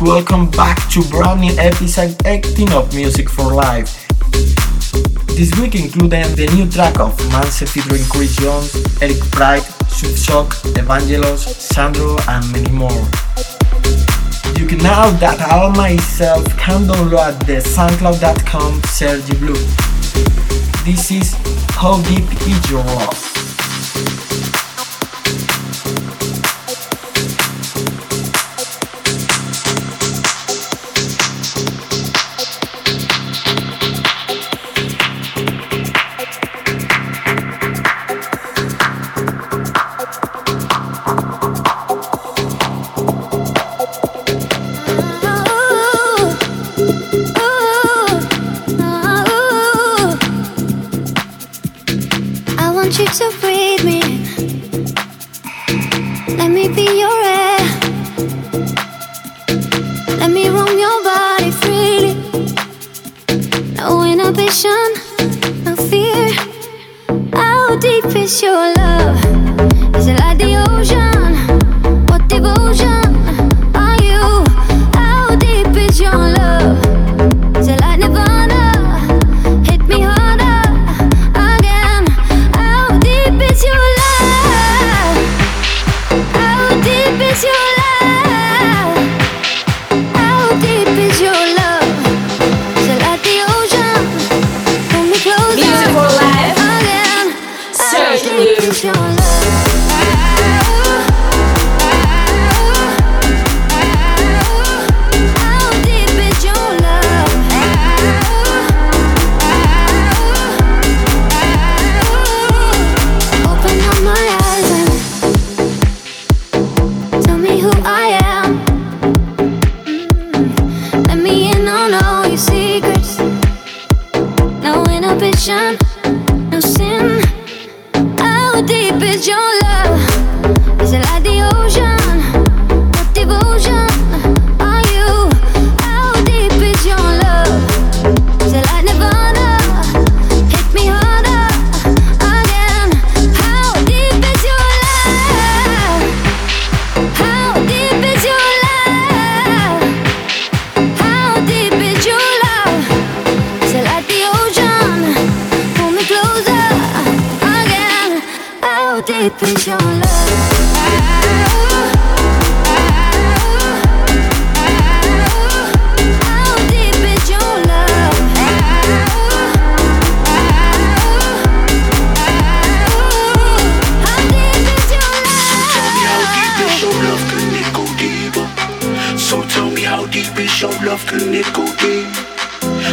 Welcome back to brand new episode 18 of Music for Life. This week including the new track of Manse featuring Chris Jones, Eric Prydz, Shock, Evangelos, Sandro, and many more. You can now that all myself can download the soundcloud.com Sergi Blue. This is How Deep Is Your Love. Inhibition, no fear. How deep is your love? Is it like the ocean? Can it go deep?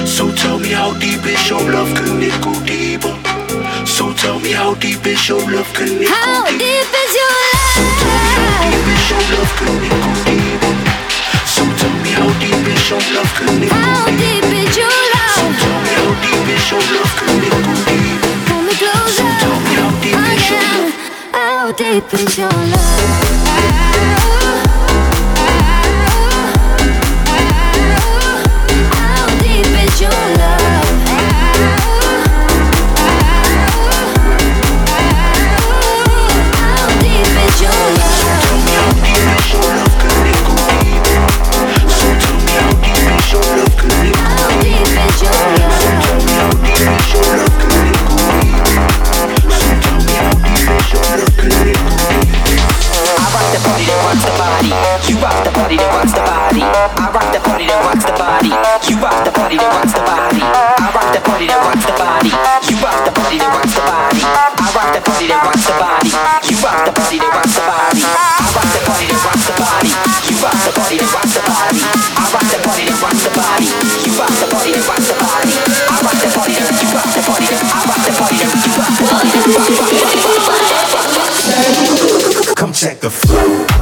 So tell me how deep is your love, can it go deeper? So tell me how deep is your love, can it How go deeper? deep is your How deep is your love, can it go deeper? So tell me how deep is your love, can it go How deeper? deep is your So tell me how deep is your love, can it go deeper? Pull me closer Tell me how deep is your again. love? How deep is your love? You rock the the. I rock the the. You rock the the. I rock the the rock the the. I rock the rock the I rock the rock the. Come check the flow.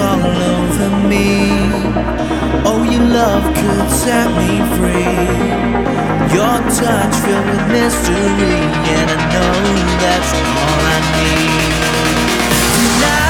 all over me. Oh, your love could set me free. Your touch filled with mystery, and I know that's all I need. Tonight.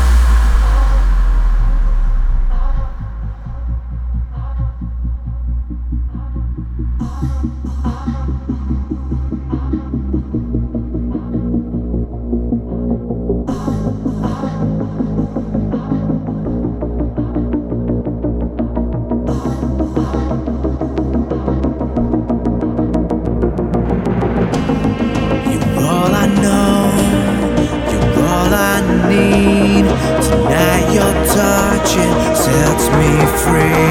me free.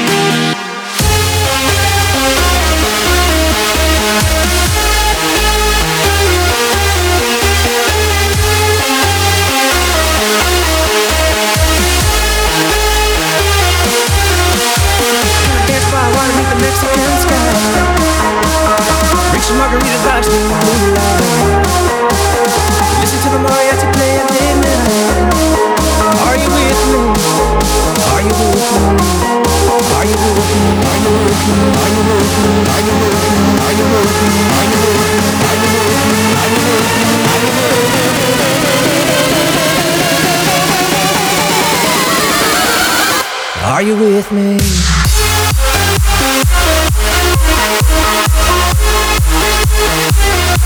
Are you with me?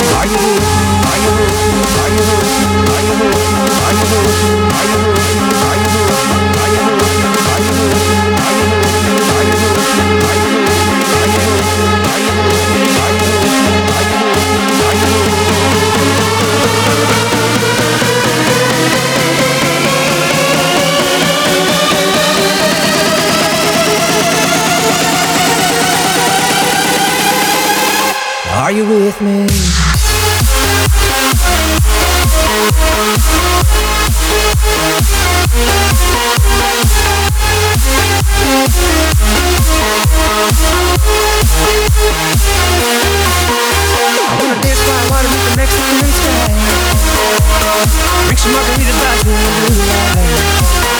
Are you with me? Are you with me? Are you with me? Are you with me? Are you with me? Are you with me? Are you with me? Are you Are you with me? I wanna dance. Drink some margaritas like we do.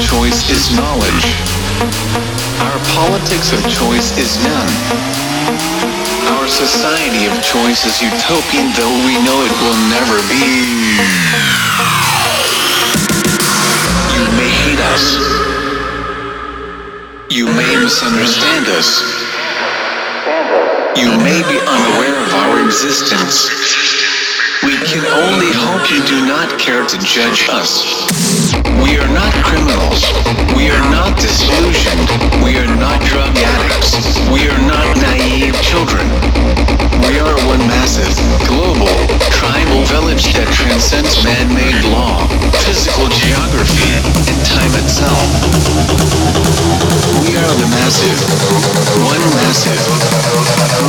choice is knowledge. Our politics of choice is none. Our society of choice is utopian, though we know it will never be. You may hate us. You may misunderstand us. You may be unaware of our existence. We can only hope you do not care to judge us. We are not criminals. We are not disillusioned. We are not drug addicts. We are not naive children. We are one massive, global, tribal village that transcends man-made law, physical geography, and time itself. We are the massive, one massive.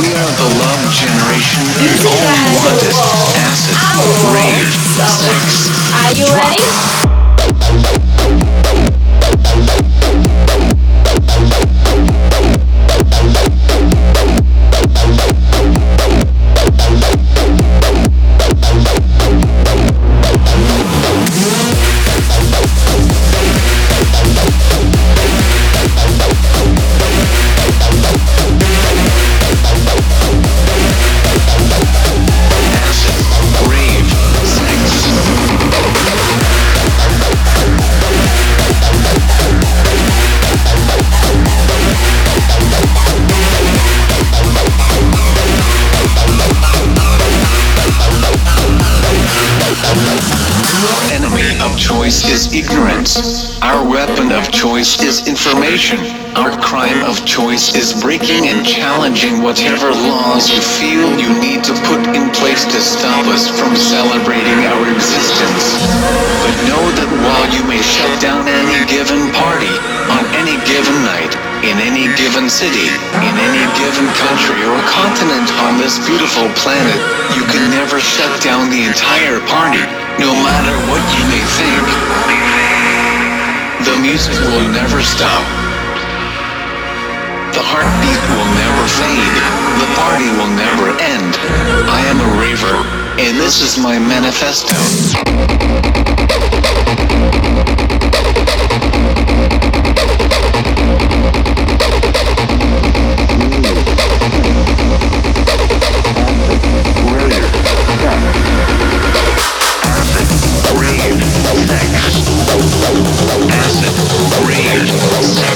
We are the love generation and all want is acid. Are you ready? Is ignorance. Our weapon of choice is information. Our crime of choice is breaking and challenging whatever laws you feel you need to put in place to stop us from celebrating our existence. But know that while you may shut down any given party, on any given night, in any given city, in any given country or continent on this beautiful planet, you can never shut down the entire party, no matter what you may think. The music will never stop. The heartbeat will never fade. The party will never end. I am a raver, and this is my manifesto. Drop it.